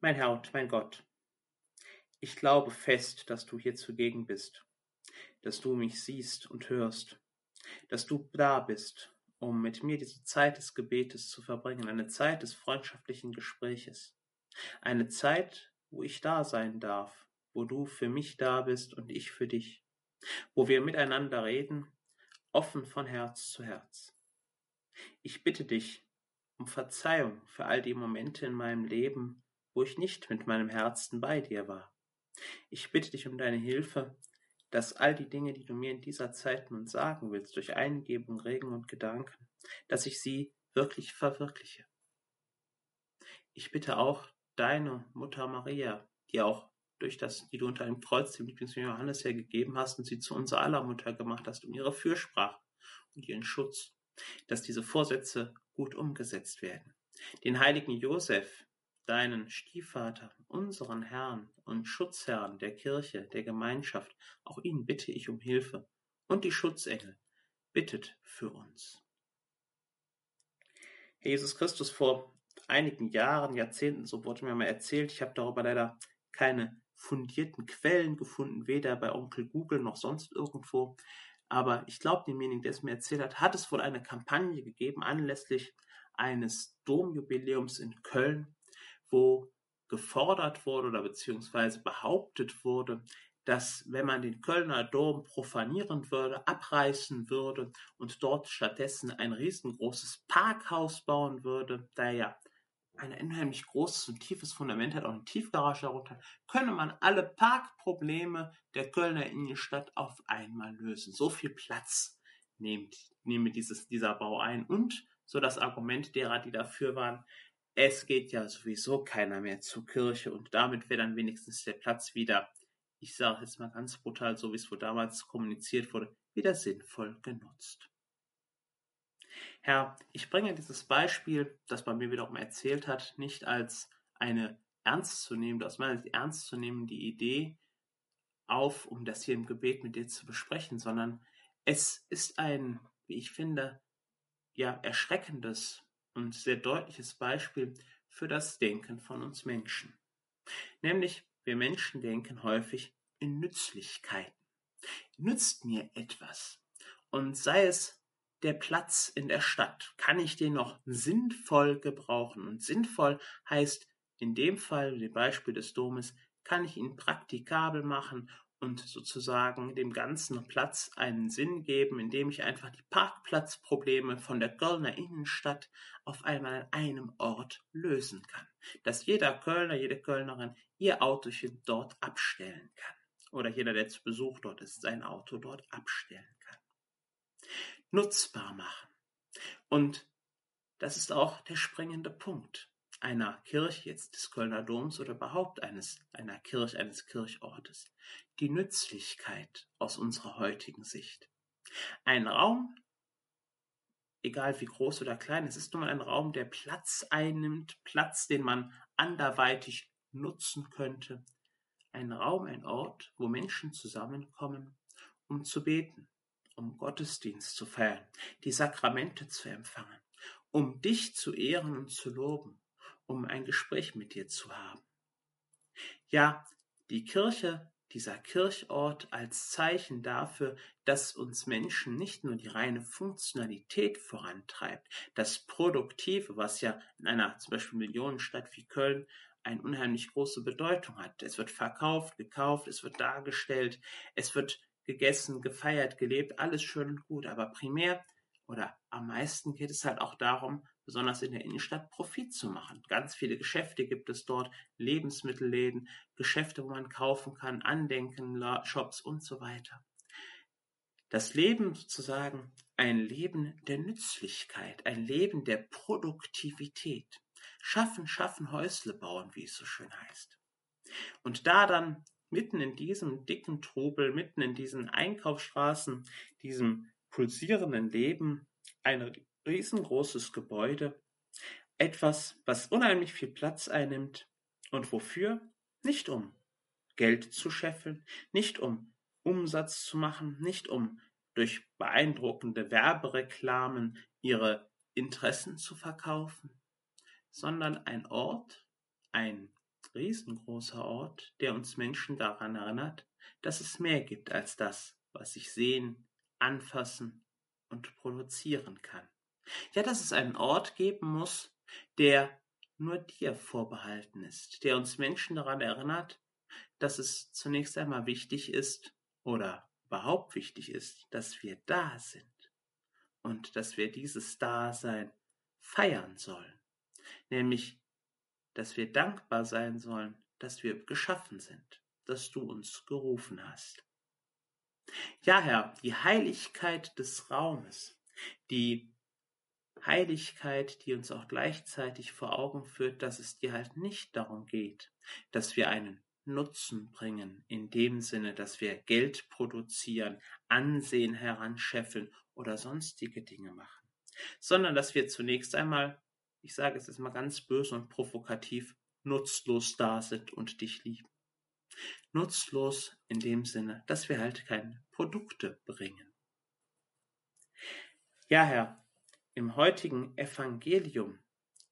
Mein Herr und mein Gott, ich glaube fest, dass du hier zugegen bist, dass du mich siehst und hörst, dass du da bist, um mit mir diese Zeit des Gebetes zu verbringen, eine Zeit des freundschaftlichen Gespräches, eine Zeit, wo ich da sein darf, wo du für mich da bist und ich für dich, wo wir miteinander reden, offen von Herz zu Herz. Ich bitte dich um Verzeihung für all die Momente in meinem Leben, wo ich nicht mit meinem Herzen bei dir war. Ich bitte dich um deine Hilfe, dass all die Dinge, die du mir in dieser Zeit nun sagen willst, durch Eingebung, Regen und Gedanken, dass ich sie wirklich verwirkliche. Ich bitte auch deine Mutter Maria, die auch durch das, die du unter einem Kreuz dem Lieblingsjünger Johannes hergegeben hast und sie zu unserer aller Mutter gemacht hast, um ihre Fürsprache und ihren Schutz, dass diese Vorsätze gut umgesetzt werden. Den heiligen Josef, deinen Stiefvater, unseren Herrn und Schutzherrn der Kirche, der Gemeinschaft, auch ihn bitte ich um Hilfe. Und die Schutzengel, bittet für uns. Herr Jesus Christus, vor einigen Jahren, Jahrzehnten, so wurde mir mal erzählt, ich habe darüber leider keine fundierten Quellen gefunden, weder bei Onkel Google noch sonst irgendwo. Aber ich glaube, demjenigen, der es mir erzählt hat, hat es wohl eine Kampagne gegeben anlässlich eines Domjubiläums in Köln, wo gefordert wurde oder beziehungsweise behauptet wurde, dass wenn man den Kölner Dom profanieren würde, abreißen würde und dort stattdessen ein riesengroßes Parkhaus bauen würde, da ja ein unheimlich großes und tiefes Fundament hat, auch eine Tiefgarage darunter, könne man alle Parkprobleme der Kölner Innenstadt auf einmal lösen. So viel Platz nehme dieses, dieser Bau ein. Und so das Argument derer, die dafür waren, es geht ja sowieso keiner mehr zur Kirche und damit wäre dann wenigstens der Platz wieder, ich sage jetzt mal ganz brutal, so wie es wohl damals kommuniziert wurde, wieder sinnvoll genutzt. Herr, ich bringe dieses Beispiel, das man mir wiederum erzählt hat, nicht als eine ernstzunehmende, aus meiner Sicht ernstzunehmende Idee auf, um das hier im Gebet mit dir zu besprechen, sondern es ist ein, wie ich finde, ja, erschreckendes und sehr deutliches Beispiel für das Denken von uns Menschen. Nämlich, wir Menschen denken häufig in Nützlichkeiten. Nützt mir etwas? Und sei es der Platz in der Stadt? Kann ich den noch sinnvoll gebrauchen? Und sinnvoll heißt in dem Fall, dem Beispiel des Domes, kann ich ihn praktikabel machen und sozusagen dem ganzen Platz einen Sinn geben, indem ich einfach die Parkplatzprobleme von der Kölner Innenstadt auf einmal an einem Ort lösen kann. Dass jeder Kölner, jede Kölnerin ihr Autochen dort abstellen kann. Oder jeder, der zu Besuch dort ist, sein Auto dort abstellen kann nutzbar machen. Und das ist auch der springende Punkt einer Kirche jetzt des Kölner Doms oder überhaupt eines, einer Kirche, eines Kirchortes. Die Nützlichkeit aus unserer heutigen Sicht. Ein Raum, egal wie groß oder klein, es ist nun mal ein Raum, der Platz einnimmt, Platz, den man anderweitig nutzen könnte. Ein Raum, ein Ort, wo Menschen zusammenkommen, um zu beten, um Gottesdienst zu feiern, die Sakramente zu empfangen, um dich zu ehren und zu loben, um ein Gespräch mit dir zu haben. Ja, die Kirche, dieser Kirchort als Zeichen dafür, dass uns Menschen nicht nur die reine Funktionalität vorantreibt, das Produktive, was ja in einer zum Beispiel Millionenstadt wie Köln eine unheimlich große Bedeutung hat. Es wird verkauft, gekauft, es wird dargestellt, es wird gegessen, gefeiert, gelebt, alles schön und gut. Aber primär oder am meisten geht es halt auch darum, besonders in der Innenstadt Profit zu machen. Ganz viele Geschäfte gibt es dort, Lebensmittelläden, Geschäfte, wo man kaufen kann, Andenken, Shops und so weiter. Das Leben sozusagen ein Leben der Nützlichkeit, ein Leben der Produktivität. Schaffen, schaffen, Häusle bauen, wie es so schön heißt. Und da dann mitten in diesem dicken Trubel, mitten in diesen Einkaufsstraßen, diesem pulsierenden Leben, ein riesengroßes Gebäude, etwas, was unheimlich viel Platz einnimmt und wofür? Nicht um Geld zu scheffeln, nicht um Umsatz zu machen, nicht um durch beeindruckende Werbereklamen ihre Interessen zu verkaufen, sondern ein Ort, ein riesengroßer Ort, der uns Menschen daran erinnert, dass es mehr gibt als das, was ich sehen, anfassen und produzieren kann. Ja, dass es einen Ort geben muss, der nur dir vorbehalten ist, der uns Menschen daran erinnert, dass es zunächst einmal wichtig ist oder überhaupt wichtig ist, dass wir da sind und dass wir dieses Dasein feiern sollen, nämlich dass wir dankbar sein sollen, dass wir geschaffen sind, dass du uns gerufen hast. Ja, Herr, die Heiligkeit des Raumes, die Heiligkeit, die uns auch gleichzeitig vor Augen führt, dass es dir halt nicht darum geht, dass wir einen Nutzen bringen, in dem Sinne, dass wir Geld produzieren, Ansehen heranscheffeln oder sonstige Dinge machen, sondern dass wir zunächst einmal, ich sage es jetzt mal ganz böse und provokativ, nutzlos da sind und dich lieben. Nutzlos in dem Sinne, dass wir halt keine Produkte bringen. Ja, Herr, im heutigen Evangelium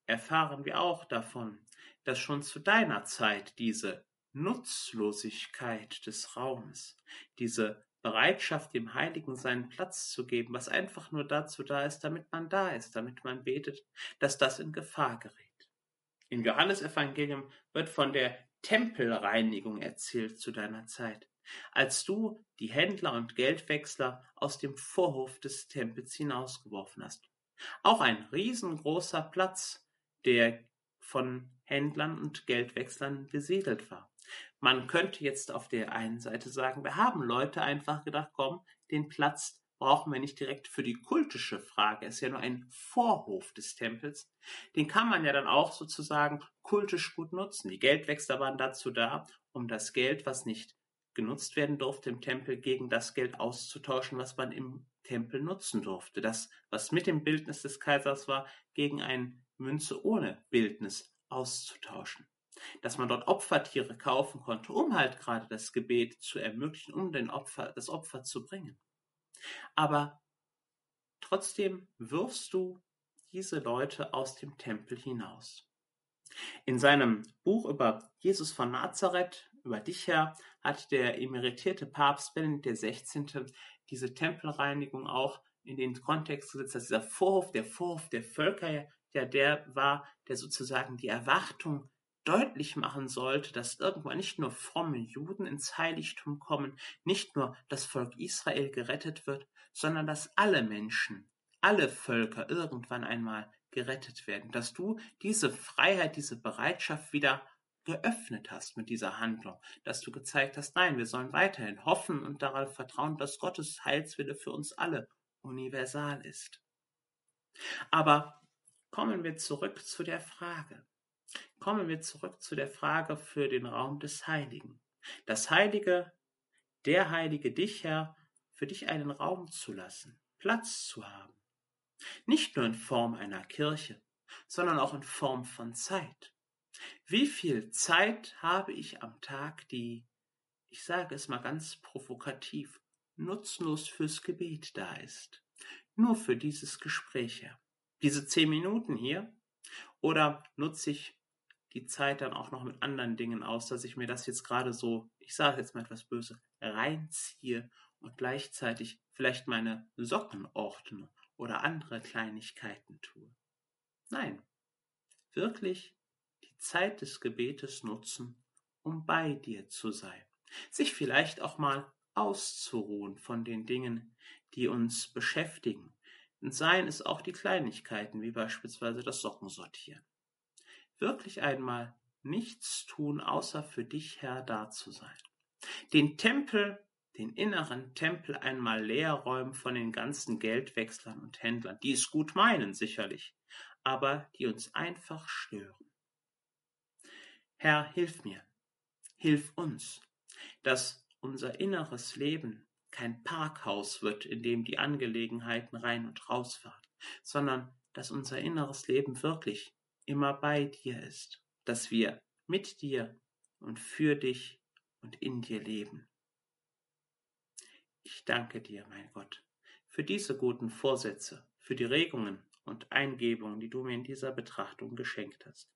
erfahren wir auch davon, dass schon zu deiner Zeit diese Nutzlosigkeit des Raums, diese Bereitschaft, dem Heiligen seinen Platz zu geben, was einfach nur dazu da ist, damit man da ist, damit man betet, dass das in Gefahr gerät. Im Johannesevangelium wird von der Tempelreinigung erzählt zu deiner Zeit, als du die Händler und Geldwechsler aus dem Vorhof des Tempels hinausgeworfen hast. Auch ein riesengroßer Platz, der von Händlern und Geldwechslern besiedelt war. Man könnte jetzt auf der einen Seite sagen, wir haben Leute einfach gedacht, komm, den Platz brauchen wir nicht direkt für die kultische Frage. Es ist ja nur ein Vorhof des Tempels. Den kann man ja dann auch sozusagen kultisch gut nutzen. Die Geldwechsler waren dazu da, um das Geld, was nicht genutzt werden durfte im Tempel, gegen das Geld auszutauschen, was man im Tempel nutzen durfte. Das, was mit dem Bildnis des Kaisers war, gegen eine Münze ohne Bildnis auszutauschen. Dass man dort Opfertiere kaufen konnte, um halt gerade das Gebet zu ermöglichen, um den Opfer, das Opfer zu bringen. Aber trotzdem wirfst du diese Leute aus dem Tempel hinaus. In seinem Buch über Jesus von Nazareth, über dich her, hat der emeritierte Papst Benedikt XVI. Diese Tempelreinigung auch in den Kontext gesetzt, dass dieser Vorhof, der Vorhof der Völker, ja der war, der sozusagen die Erwartung deutlich machen sollte, dass irgendwann nicht nur fromme Juden ins Heiligtum kommen, nicht nur das Volk Israel gerettet wird, sondern dass alle Menschen, alle Völker irgendwann einmal gerettet werden, dass du diese Freiheit, diese Bereitschaft wieder geöffnet hast mit dieser Handlung, dass du gezeigt hast, nein, wir sollen weiterhin hoffen und darauf vertrauen, dass Gottes Heilswille für uns alle universal ist. Aber kommen wir zurück zu der Frage, Kommen wir zurück zu der Frage für den Raum des Heiligen. Das Heilige, der Heilige dich, Herr, für dich einen Raum zu lassen, Platz zu haben. Nicht nur in Form einer Kirche, sondern auch in Form von Zeit. Wie viel Zeit habe ich am Tag, die, ich sage es mal ganz provokativ, nutzlos fürs Gebet da ist? Nur für dieses Gespräch, Herr. Diese zehn Minuten hier? Oder nutze ich die Zeit dann auch noch mit anderen Dingen aus, dass ich mir das jetzt gerade so, ich sage jetzt mal etwas böse, reinziehe und gleichzeitig vielleicht meine Socken ordne oder andere Kleinigkeiten tue. Nein, wirklich die Zeit des Gebetes nutzen, um bei dir zu sein, sich vielleicht auch mal auszuruhen von den Dingen, die uns beschäftigen. Und seien es auch die Kleinigkeiten, wie beispielsweise das Sockensortieren wirklich einmal nichts tun, außer für dich Herr da zu sein. Den Tempel, den inneren Tempel einmal leer räumen von den ganzen Geldwechslern und Händlern, die es gut meinen sicherlich, aber die uns einfach stören. Herr, hilf mir, hilf uns, dass unser inneres Leben kein Parkhaus wird, in dem die Angelegenheiten rein und rausfahren, sondern dass unser inneres Leben wirklich immer bei dir ist, dass wir mit dir und für dich und in dir leben. Ich danke dir, mein Gott, für diese guten Vorsätze, für die Regungen und Eingebungen, die du mir in dieser Betrachtung geschenkt hast.